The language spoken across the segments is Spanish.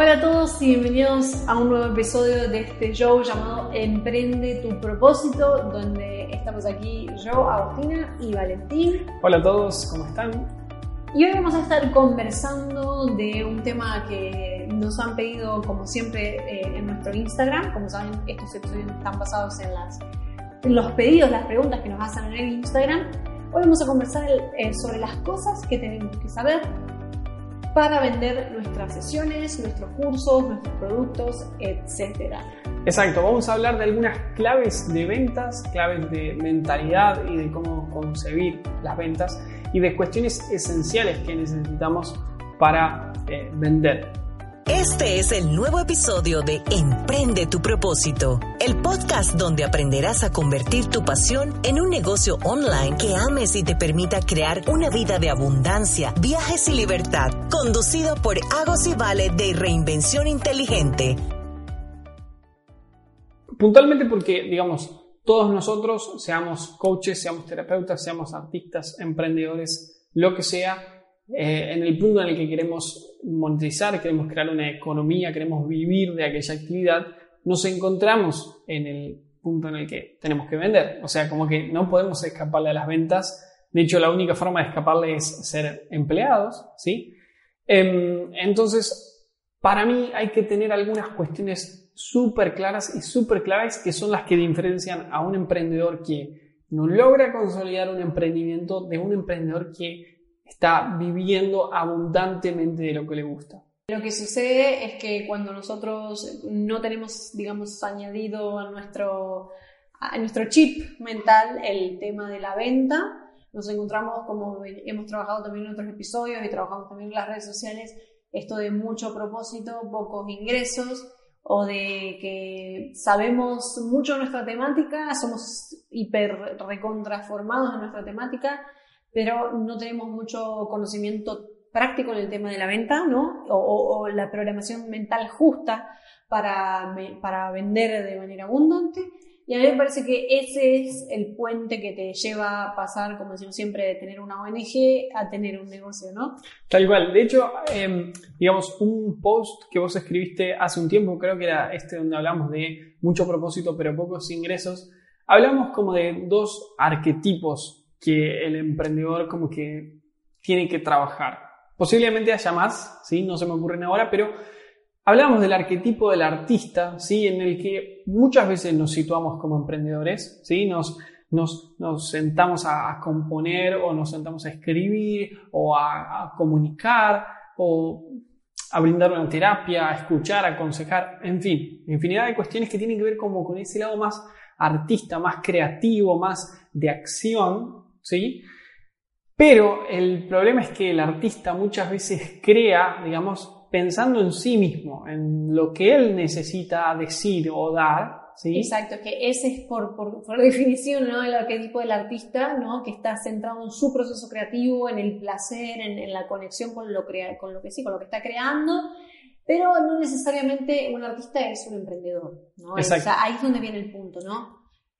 Hola a todos y bienvenidos a un nuevo episodio de este show llamado Emprende tu propósito, donde estamos aquí yo, Agustina y Valentín. Hola a todos, ¿cómo están? Y hoy vamos a estar conversando de un tema que nos han pedido, como siempre, eh, en nuestro Instagram. Como saben, estos episodios están basados en, las, en los pedidos, las preguntas que nos hacen en el Instagram. Hoy vamos a conversar eh, sobre las cosas que tenemos que saber para vender nuestras sesiones, nuestros cursos, nuestros productos, etc. Exacto, vamos a hablar de algunas claves de ventas, claves de mentalidad y de cómo concebir las ventas y de cuestiones esenciales que necesitamos para eh, vender. Este es el nuevo episodio de Emprende tu propósito, el podcast donde aprenderás a convertir tu pasión en un negocio online que ames y te permita crear una vida de abundancia, viajes y libertad, conducido por Agos y Vale de Reinvención Inteligente. Puntualmente porque, digamos, todos nosotros, seamos coaches, seamos terapeutas, seamos artistas, emprendedores, lo que sea, eh, en el punto en el que queremos monetizar, queremos crear una economía, queremos vivir de aquella actividad, nos encontramos en el punto en el que tenemos que vender. O sea, como que no podemos escaparle a las ventas. De hecho, la única forma de escaparle es ser empleados, ¿sí? Em, entonces, para mí hay que tener algunas cuestiones súper claras y súper claves que son las que diferencian a un emprendedor que no logra consolidar un emprendimiento de un emprendedor que está viviendo abundantemente de lo que le gusta. Lo que sucede es que cuando nosotros no tenemos, digamos, añadido a nuestro, a nuestro chip mental el tema de la venta, nos encontramos, como hemos trabajado también en otros episodios y trabajamos también en las redes sociales, esto de mucho propósito, pocos ingresos, o de que sabemos mucho nuestra temática, somos hiper recontraformados en nuestra temática, pero no tenemos mucho conocimiento práctico en el tema de la venta, ¿no? O, la programación mental justa para, para vender de manera abundante. Y a mí me parece que ese es el puente que te lleva a pasar, como decimos siempre, de tener una ONG a tener un negocio, ¿no? Tal cual. De hecho, em, digamos, un post que vos escribiste hace un tiempo, creo que era este donde hablamos de mucho propósito pero pocos ingresos, hablamos como de dos arquetipos que el emprendedor como que tiene que trabajar. Posiblemente haya más, ¿sí? no se me ocurren ahora, pero hablamos del arquetipo del artista, ¿sí? en el que muchas veces nos situamos como emprendedores, ¿sí? nos, nos, nos sentamos a, componer o nos sentamos a escribir o a, comunicar o a brindar una terapia, a escuchar, a aconsejar, en fin, infinidad de cuestiones que tienen que ver como con ese lado más artista, más creativo, más de acción, ¿sí? Pero el problema es que el artista muchas veces crea, digamos, pensando en sí mismo, en lo que él necesita decir o dar, ¿sí? Exacto, que ese es por, por, definición ¿no? el arquetipo del artista, ¿no? que está centrado en su proceso creativo, en el placer, en, la conexión con lo, con lo que sí, con lo que está creando, pero no necesariamente un artista es un emprendedor, ¿no? Exacto. ahí es donde viene el punto, ¿no?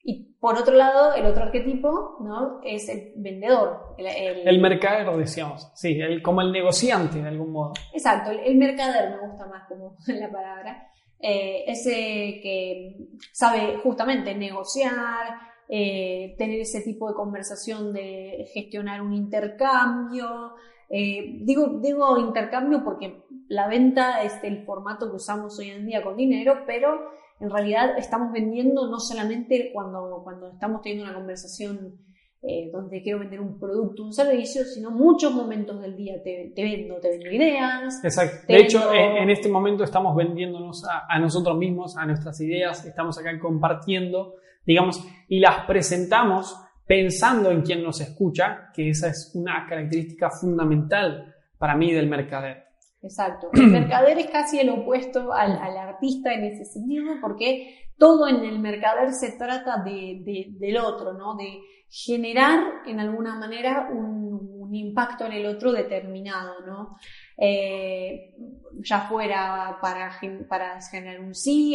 Y por otro lado, el otro arquetipo ¿no? es el vendedor. El, el... mercader, decíamos. Sí, el, como el negociante, de algún modo. Exacto, el, mercader me gusta más como la palabra. Eh, ese que sabe justamente negociar, eh, tener ese tipo de conversación de gestionar un intercambio. Eh, digo, digo intercambio porque la venta es el formato que usamos hoy en día con dinero, pero en realidad estamos vendiendo no solamente cuando, cuando estamos teniendo una conversación eh, donde quiero vender un producto, un servicio, sino muchos momentos del día te, vendo, te vendo ideas. Exacto. De hecho, en, este momento estamos vendiéndonos a, nosotros mismos, a nuestras ideas, estamos acá compartiendo, digamos, y las presentamos pensando en quien nos escucha, que esa es una característica fundamental para mí del mercader. Exacto. El mercader es casi el opuesto al, artista en ese sentido, porque todo en el mercader se trata de, del otro, ¿no? De generar en alguna manera un, impacto en el otro determinado, ¿no? Eh, ya fuera para, para generar un sí,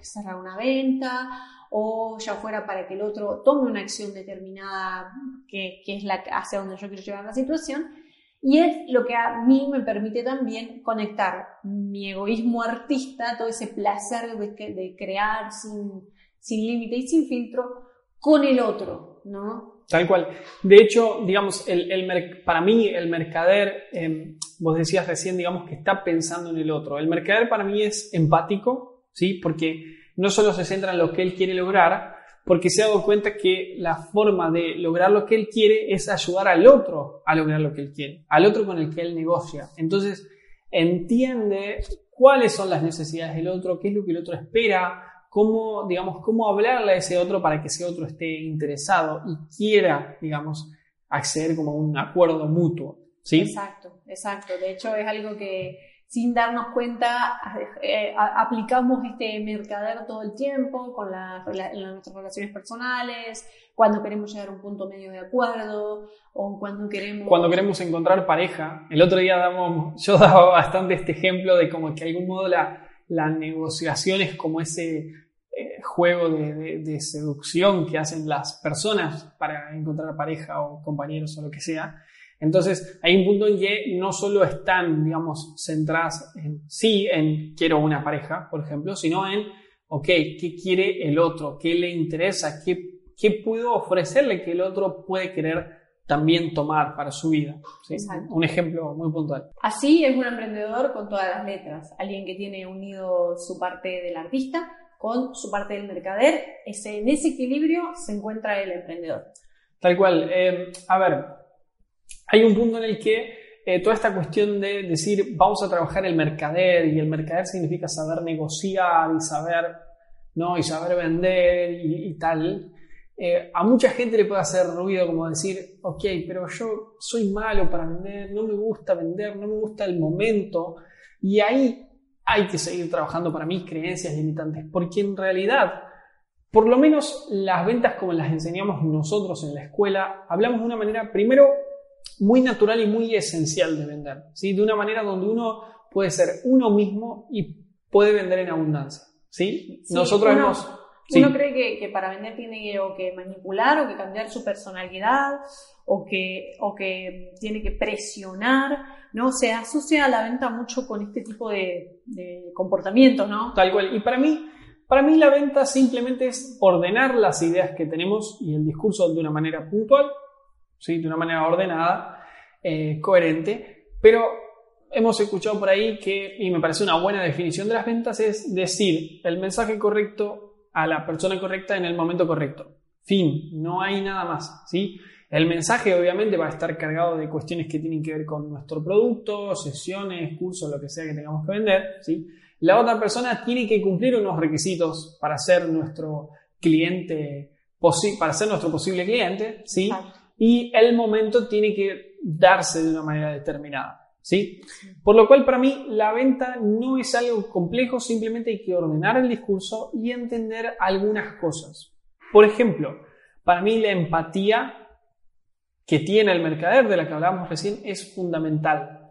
cerrar una venta, o ya fuera para que el otro tome una acción determinada que, que es la hacia donde yo quiero llevar la situación. Y es lo que a mí me permite también conectar mi egoísmo artista, todo ese placer de, crear sin, sin límite y sin filtro, con el otro, ¿no? Tal cual. De hecho, digamos, el, el para mí el mercader, em, vos decías recién, digamos, que está pensando en el otro. El mercader para mí es empático, ¿sí? Porque no solo se centra en lo que él quiere lograr, porque se ha dado cuenta que la forma de lograr lo que él quiere es ayudar al otro a lograr lo que él quiere, al otro con el que él negocia. Entonces, entiende cuáles son las necesidades del otro, qué es lo que el otro espera, cómo, digamos, cómo hablarle a ese otro para que ese otro esté interesado y quiera, digamos, acceder como a un acuerdo mutuo. ¿sí? Exacto, exacto. De hecho, es algo que sin darnos cuenta, eh, aplicamos este mercader todo el tiempo con nuestras relaciones personales, cuando queremos llegar a un punto medio de acuerdo o cuando queremos... Cuando queremos encontrar pareja. El otro día damos, yo daba bastante este ejemplo de como que de algún modo la, la negociación es como ese eh, juego de, de seducción que hacen las personas para encontrar pareja o compañeros o lo que sea. Entonces, hay un punto en que no solo están, digamos, centradas en sí, en quiero una pareja, por ejemplo, sino en, ok, ¿qué quiere el otro? ¿Qué le interesa? ¿Qué, qué puedo ofrecerle que el otro puede querer también tomar para su vida? Un ejemplo muy puntual. Así es un emprendedor con todas las letras, alguien que tiene unido su parte del artista con su parte del mercader. Ese, en ese equilibrio se encuentra el emprendedor. Tal cual. Eh, a ver, hay un punto en el que eh, toda esta cuestión de decir vamos a trabajar el mercader y el mercader significa saber negociar y saber, ¿no? y saber vender y, tal, eh, a mucha gente le puede hacer ruido como decir, ok, pero yo soy malo para vender, no me gusta vender, no me gusta el momento y ahí hay que seguir trabajando para mis creencias limitantes, porque en realidad, por lo menos las ventas como las enseñamos nosotros en la escuela, hablamos de una manera, primero, muy natural y muy esencial de vender, ¿sí? de una manera donde uno puede ser uno mismo y puede vender en abundancia. ¿sí? Nosotros uno, hemos... Uno cree que, para vender tiene que, o que manipular o que cambiar su personalidad o que, o que tiene que presionar, ¿no? Se asocia a la venta mucho con este tipo de, de comportamientos, ¿no? Tal cual. Y para mí, para mí la venta simplemente es ordenar las ideas que tenemos y el discurso de una manera puntual de una manera ordenada, eh, coherente, pero hemos escuchado por ahí que, y me parece una buena definición de las ventas, es decir el mensaje correcto a la persona correcta en el momento correcto. Fin, no hay nada más. ¿sí? El mensaje obviamente va a estar cargado de cuestiones que tienen que ver con nuestro producto, sesiones, cursos, lo que sea que tengamos que vender. ¿sí? La otra persona tiene que cumplir unos requisitos para ser nuestro cliente, para ser nuestro posible cliente. ¿sí? Y el momento tiene que darse de una manera determinada. ¿sí? Por lo cual para mí la venta no es algo complejo, simplemente hay que ordenar el discurso y entender algunas cosas. Por ejemplo, para mí la empatía que tiene el mercader de la que hablábamos recién es fundamental.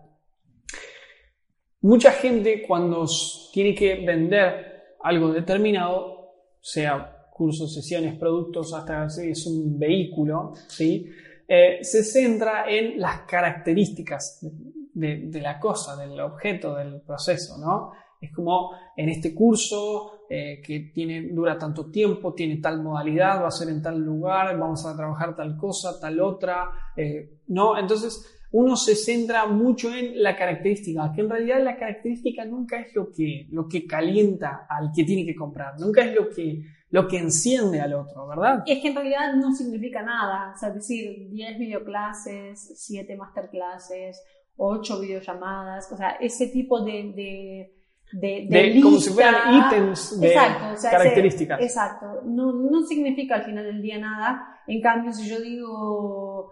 Mucha gente cuando tiene que vender algo determinado, sea cursos, sesiones, productos, hasta es un vehículo, ¿sí? Eh, se centra en las características de, la cosa, del objeto, del proceso, ¿no? Es como en este curso eh, que tiene, dura tanto tiempo, tiene tal modalidad, va a ser en tal lugar, vamos a trabajar tal cosa, tal otra, eh, ¿no? Entonces uno se centra mucho en la característica, que en realidad la característica nunca es lo que, lo que calienta al que tiene que comprar, nunca es lo que lo que enciende al otro, ¿verdad? Es que en realidad no significa nada. O sea, es decir, 10 videoclases, 7 masterclasses, 8 videollamadas, o sea, ese tipo de, de de, como si fueran ítems de características. exacto. No, no significa al final del día nada. En cambio, si yo digo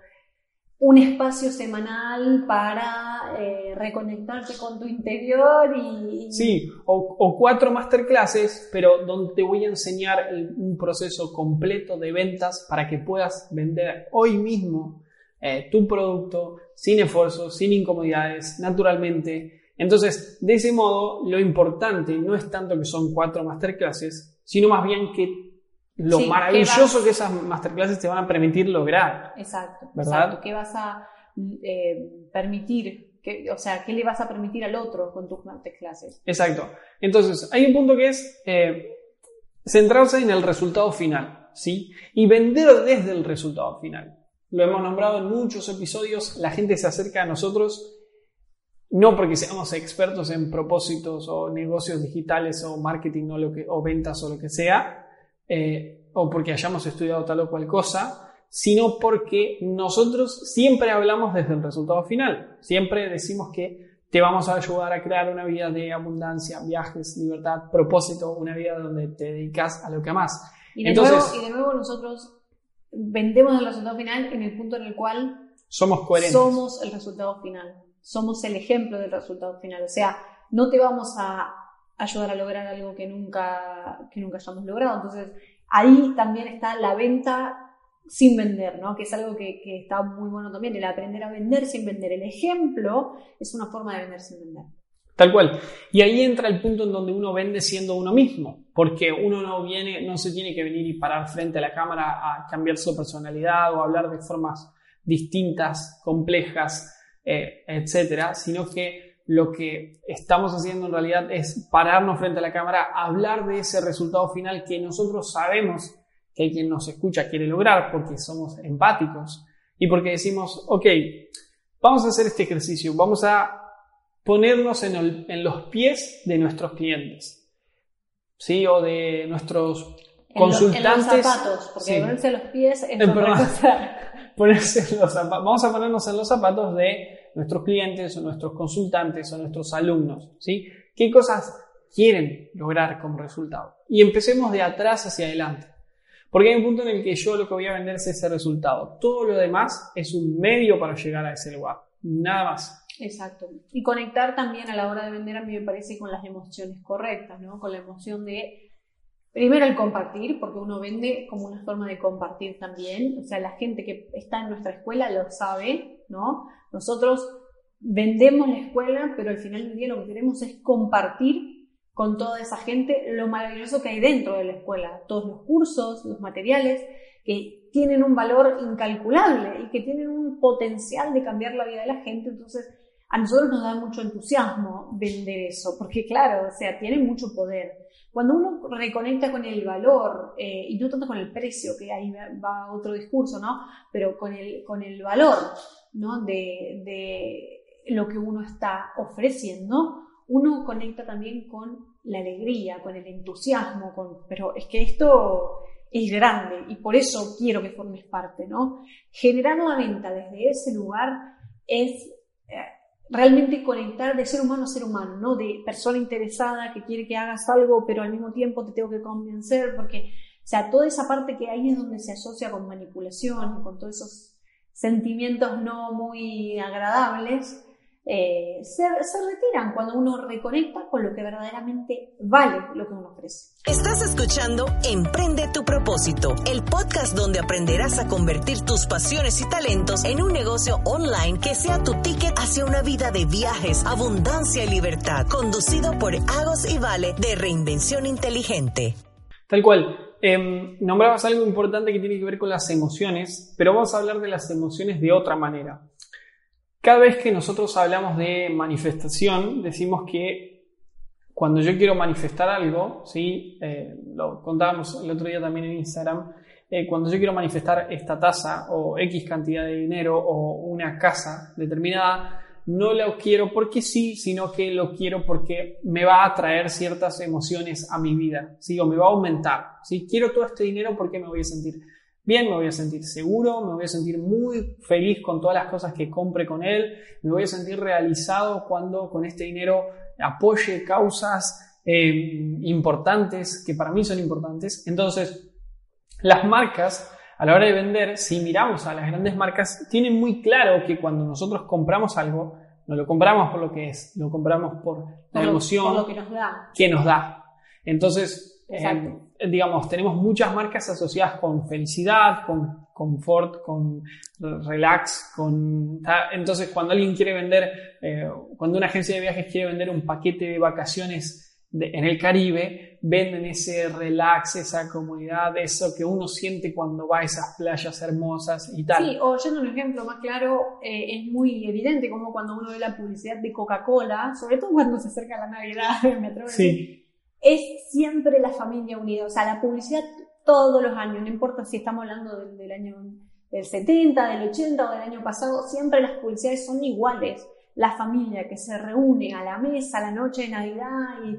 un espacio semanal para eh, reconectarte con tu interior y... Sí, o, cuatro masterclasses, pero donde te voy a enseñar un proceso completo de ventas para que puedas vender hoy mismo eh, tu producto sin esfuerzo, sin incomodidades, naturalmente. Entonces, de ese modo, lo importante no es tanto que son cuatro masterclasses, sino más bien que lo maravilloso que, esas masterclasses te van a permitir lograr. Exacto, ¿verdad? Exacto. ¿Qué vas a eh, permitir? o sea, ¿qué le vas a permitir al otro con tus masterclasses? Exacto. Entonces, hay un punto que es eh, centrarse en el resultado final, ¿sí? Y vender desde el resultado final. Lo hemos nombrado en muchos episodios, la gente se acerca a nosotros no porque seamos expertos en propósitos o negocios digitales o marketing o, lo que, o ventas o lo que sea, eh, o porque hayamos estudiado tal o cual cosa, sino porque nosotros siempre hablamos desde el resultado final. Siempre decimos que te vamos a ayudar a crear una vida de abundancia, viajes, libertad, propósito, una vida donde te dedicas a lo que amas. Y de, nuevo, y de nuevo nosotros vendemos el resultado final en el punto en el cual somos coherentes. Somos el resultado final. Somos el ejemplo del resultado final. O sea, no te vamos a ayudar a lograr algo que nunca, que nunca hayamos logrado. Entonces, ahí también está la venta sin vender, ¿no? Que es algo que, está muy bueno también, el aprender a vender sin vender. El ejemplo es una forma de vender sin vender. Tal cual. Y ahí entra el punto en donde uno vende siendo uno mismo, porque uno no viene, no se tiene que venir y parar frente a la cámara a cambiar su personalidad o hablar de formas distintas, complejas, eh, etcétera, sino que lo que estamos haciendo en realidad es pararnos frente a la cámara, hablar de ese resultado final que nosotros sabemos que quien nos escucha quiere lograr porque somos empáticos y porque decimos, ok, vamos a hacer este ejercicio, vamos a ponernos en, los pies de nuestros clientes, ¿sí? O de nuestros consultantes. en los zapatos, porque ponerse los pies es eh, otra cosa. Ponerse los zapatos. Vamos a ponernos en los zapatos de nuestros clientes o nuestros consultantes o nuestros alumnos, ¿sí? ¿Qué cosas quieren lograr como resultado? Y empecemos de atrás hacia adelante. Porque hay un punto en el que yo lo que voy a vender es ese resultado. Todo lo demás es un medio para llegar a ese lugar. Nada más. Exacto. Y conectar también a la hora de vender a mí me parece con las emociones correctas, ¿no? Con la emoción de, primero el compartir, porque uno vende como una forma de compartir también. O sea, la gente que está en nuestra escuela lo sabe, ¿no? Nosotros vendemos la escuela, pero al final del día lo que queremos es compartir con toda esa gente lo maravilloso que hay dentro de la escuela, todos los cursos, los materiales, que tienen un valor incalculable y que tienen un potencial de cambiar la vida de la gente. Entonces, a nosotros nos da mucho entusiasmo vender eso, porque claro, o sea, tiene mucho poder. Cuando uno reconecta con el valor, eh, y no tanto con el precio, que ahí va otro discurso, ¿no? Pero con el, con el valor, ¿no? De, de lo que uno está ofreciendo, uno conecta también con la alegría, con el entusiasmo, con, pero es que esto es grande y por eso quiero que formes parte, ¿no? Generar la venta desde ese lugar es eh, realmente conectar de ser humano a ser humano, ¿no? De persona interesada que quiere que hagas algo, pero al mismo tiempo te tengo que convencer, porque, o sea, toda esa parte que ahí es donde se asocia con manipulación, con todos esos sentimientos no muy agradables, eh, se, se, retiran cuando uno reconecta con lo que verdaderamente vale lo que uno ofrece. Estás escuchando Emprende tu propósito, el podcast donde aprenderás a convertir tus pasiones y talentos en un negocio online que sea tu ticket hacia una vida de viajes, abundancia y libertad, conducido por Agos y Vale de Reinvención Inteligente. Tal cual. Eh, nombrabas algo importante que tiene que ver con las emociones, pero vamos a hablar de las emociones de otra manera. Cada vez que nosotros hablamos de manifestación, decimos que cuando yo quiero manifestar algo, ¿sí? Eh, lo contábamos el otro día también en Instagram, eh, cuando yo quiero manifestar esta tasa o X cantidad de dinero o una casa determinada, no lo quiero porque sí, sino que lo quiero porque me va a traer ciertas emociones a mi vida, ¿sí? o me va a aumentar. ¿sí? Quiero todo este dinero porque me voy a sentir bien, me voy a sentir seguro, me voy a sentir muy feliz con todas las cosas que compre con él, me voy a sentir realizado cuando con este dinero apoye causas eh, importantes que para mí son importantes. Entonces, las marcas a la hora de vender, si miramos a las grandes marcas, tienen muy claro que cuando nosotros compramos algo, no lo compramos por lo que es, lo compramos por la emoción que nos da. Que nos da. Entonces, eh, digamos, tenemos muchas marcas asociadas con felicidad, con confort, con relax, con... Entonces, cuando alguien quiere vender, eh, cuando una agencia de viajes quiere vender un paquete de vacaciones en el Caribe, venden ese relax, esa comodidad, eso que uno siente cuando va a esas playas hermosas y tal. Sí, o yendo un ejemplo más claro, eh, es muy evidente como cuando uno ve la publicidad de Coca-Cola, sobre todo cuando se acerca la Navidad, me atrevo sí. Es siempre la familia unida, o sea, la publicidad todos los años, no importa si estamos hablando del, año del 70, del 80 o del año pasado, siempre las publicidades son iguales. La familia que se reúne a la mesa la noche de Navidad y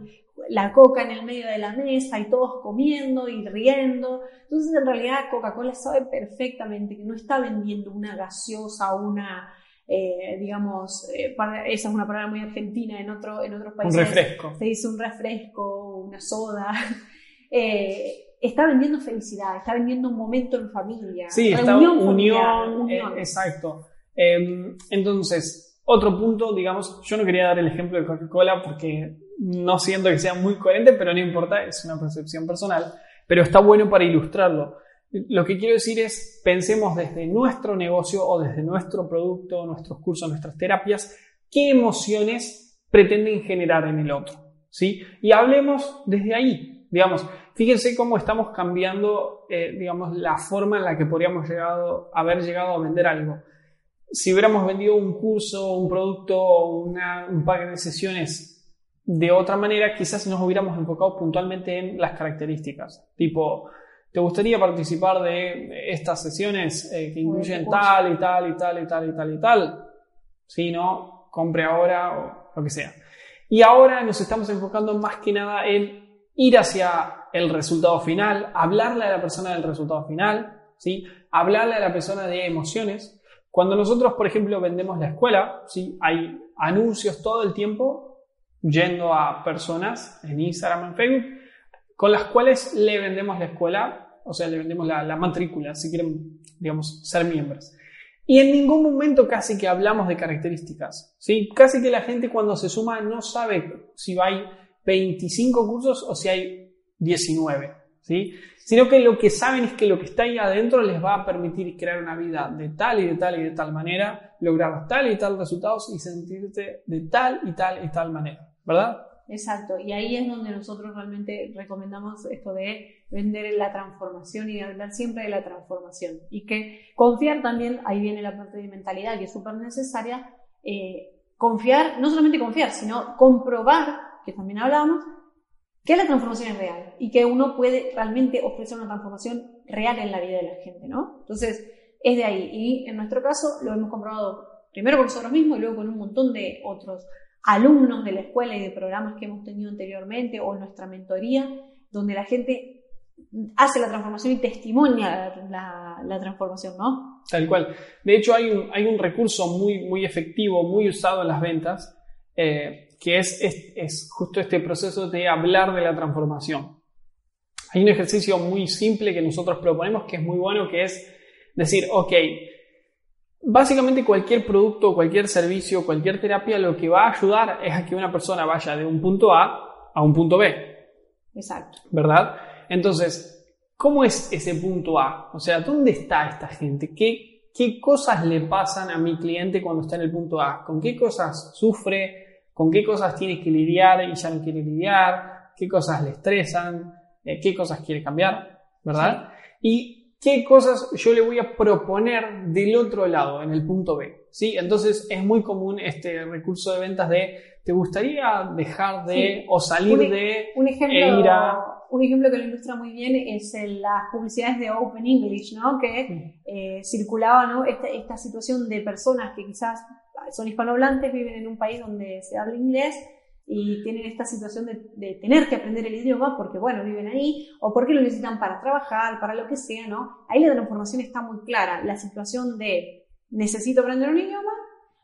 la coca en el medio de la mesa y todos comiendo y riendo. Entonces, en realidad, Coca-Cola sabe perfectamente que no está vendiendo una gaseosa o una, eh, digamos, eh, esa es una palabra muy argentina, en, otro, en otros países un refresco. se dice un refresco, una soda. Eh, está vendiendo felicidad, está vendiendo un momento en familia. Sí, está unión, eh, exacto. Em, entonces, otro punto, digamos, yo no quería dar el ejemplo de Coca-Cola porque no siento que sea muy coherente, pero no importa, es una percepción personal, pero está bueno para ilustrarlo. Lo que quiero decir es, pensemos desde nuestro negocio o desde nuestro producto, nuestros cursos, nuestras terapias, qué emociones pretenden generar en el otro, ¿sí? Y hablemos desde ahí, digamos, Fíjense cómo estamos cambiando, eh, digamos, la forma en la que podríamos haber llegado a vender algo. Si hubiéramos vendido un curso, un producto un par de sesiones de otra manera, quizás nos hubiéramos enfocado puntualmente en las características. Tipo, ¿te gustaría participar de estas sesiones eh, que incluyen tal y tal y tal y tal y tal y tal? Si no, compre ahora o lo que sea. Y ahora nos estamos enfocando más que nada en ir hacia el resultado final, hablarle a la persona del resultado final, ¿sí? hablarle a la persona de emociones. Cuando nosotros, por ejemplo, vendemos la escuela, ¿sí? hay anuncios todo el tiempo yendo a personas en Instagram, en Facebook, con las cuales le vendemos la escuela, o sea, le vendemos la, matrícula, si quieren, digamos, ser miembros. Y en ningún momento casi que hablamos de características, ¿sí? Casi que la gente cuando se suma no sabe si hay 25 cursos o si hay 19, ¿sí? Sino que lo que saben es que lo que está ahí adentro les va a permitir crear una vida de tal y de tal y de tal manera, lograr tal y tal resultados y sentirte de tal y tal y tal manera, ¿verdad? Exacto, y ahí es donde nosotros realmente recomendamos esto de vender en la transformación y hablar siempre de la transformación. Y que confiar también, ahí viene la parte de mentalidad que es súper necesaria, eh, confiar, no solamente confiar, sino comprobar, que también hablamos, que la transformación es real y que uno puede realmente ofrecer una transformación real en la vida de la gente, ¿no? Entonces, es de ahí. Y en nuestro caso lo hemos comprobado primero con nosotros mismos y luego con un montón de otros alumnos de la escuela y de programas que hemos tenido anteriormente o nuestra mentoría, donde la gente hace la transformación y testimonia la, transformación, ¿no? Tal cual. De hecho, hay un, hay un recurso muy, muy efectivo, muy usado en las ventas, eh, que es, es, justo este proceso de hablar de la transformación. Hay un ejercicio muy simple que nosotros proponemos que es muy bueno, que es decir, ok, básicamente cualquier producto, cualquier servicio, cualquier terapia lo que va a ayudar es a que una persona vaya de un punto A a un punto B. Exacto. ¿Verdad? Entonces, ¿cómo es ese punto A? O sea, ¿dónde está esta gente? ¿Qué, qué cosas le pasan a mi cliente cuando está en el punto A? ¿Con qué cosas sufre? con qué cosas tiene que lidiar y ya no quiere lidiar, qué cosas le estresan, eh, qué cosas quiere cambiar, ¿verdad? Y qué cosas yo le voy a proponer del otro lado, en el punto B, ¿sí? Entonces es muy común este recurso de ventas de, ¿te gustaría dejar de o salir de un ejemplo, e ir a... Un ejemplo que lo ilustra muy bien es las publicidades de Open English, ¿no? Que eh, circulaba, ¿no? Esta, esta situación de personas que quizás son hispanohablantes, viven en un país donde se habla inglés y tienen esta situación de, tener que aprender el idioma porque, bueno, viven ahí o porque lo necesitan para trabajar, para lo que sea, ¿no? Ahí la transformación está muy clara. La situación de necesito aprender un idioma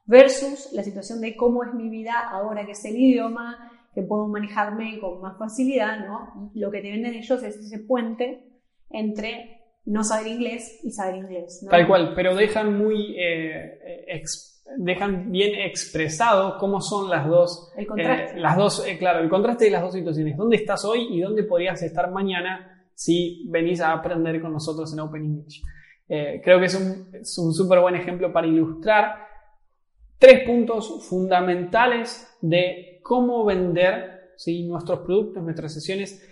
versus la situación de cómo es mi vida ahora que sé el idioma, que puedo manejarme con más facilidad, ¿no? Lo que te venden ellos es ese puente entre no saber inglés y saber inglés. ¿no? Tal cual, pero dejan muy eh, ex- dejan bien expresado cómo son las dos, El contraste. eh, las dos, eh, claro, el contraste de las dos situaciones. ¿Dónde estás hoy y dónde podrías estar mañana si venís a aprender con nosotros en Open English? Eh, creo que es un, es un súper buen ejemplo para ilustrar tres puntos fundamentales de cómo vender ¿sí? nuestros productos, nuestras sesiones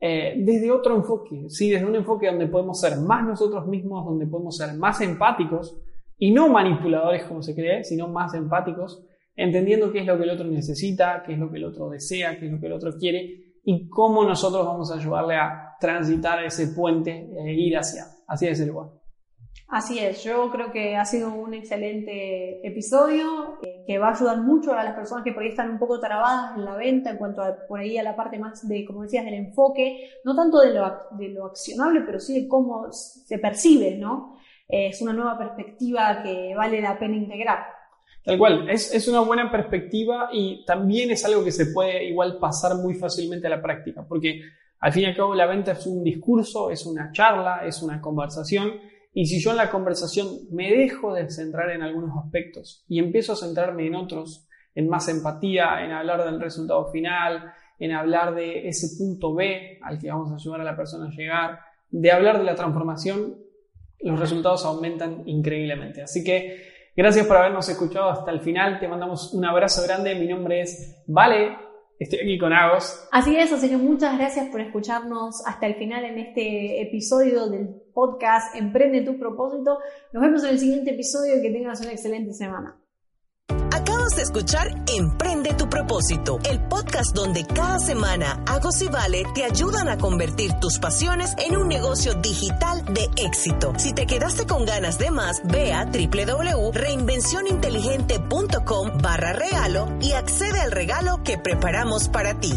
eh, desde otro enfoque, ¿sí? desde un enfoque donde podemos ser más nosotros mismos, donde podemos ser más empáticos y no manipuladores como se cree, sino más empáticos, entendiendo qué es lo que el otro necesita, qué es lo que el otro desea, qué es lo que el otro quiere y cómo nosotros vamos a ayudarle a transitar ese puente e ir hacia, hacia ese lugar. Así es, yo creo que ha sido un excelente episodio eh, que va a ayudar mucho a las personas que por ahí están un poco trabadas en la venta en cuanto a por ahí a la parte más de, como decías, del enfoque, no tanto de lo, de lo accionable, pero sí de cómo se percibe, ¿no? Es una nueva perspectiva que vale la pena integrar. Tal cual, es, es una buena perspectiva y también es algo que se puede igual pasar muy fácilmente a la práctica, porque al fin y al cabo la venta es un discurso, es una charla, es una conversación, y si yo en la conversación me dejo de centrar en algunos aspectos y empiezo a centrarme en otros, en más empatía, en hablar del resultado final, en hablar de ese punto B al que vamos a ayudar a la persona a llegar, de hablar de la transformación, los resultados aumentan increíblemente. Así que Gracias por habernos escuchado hasta el final. Te mandamos un abrazo grande. Mi nombre es Vale. Estoy aquí con Agos. Así es, así que muchas gracias por escucharnos hasta el final en este episodio del podcast Emprende tu propósito. Nos vemos en el siguiente episodio y que tengas una excelente semana. De escuchar Emprende tu propósito, el podcast donde cada semana Agos y Vale te ayudan a convertir tus pasiones en un negocio digital de éxito. Si te quedaste con ganas de más, ve a www.reinvencioninteligente.com barra regalo y accede al regalo que preparamos para ti.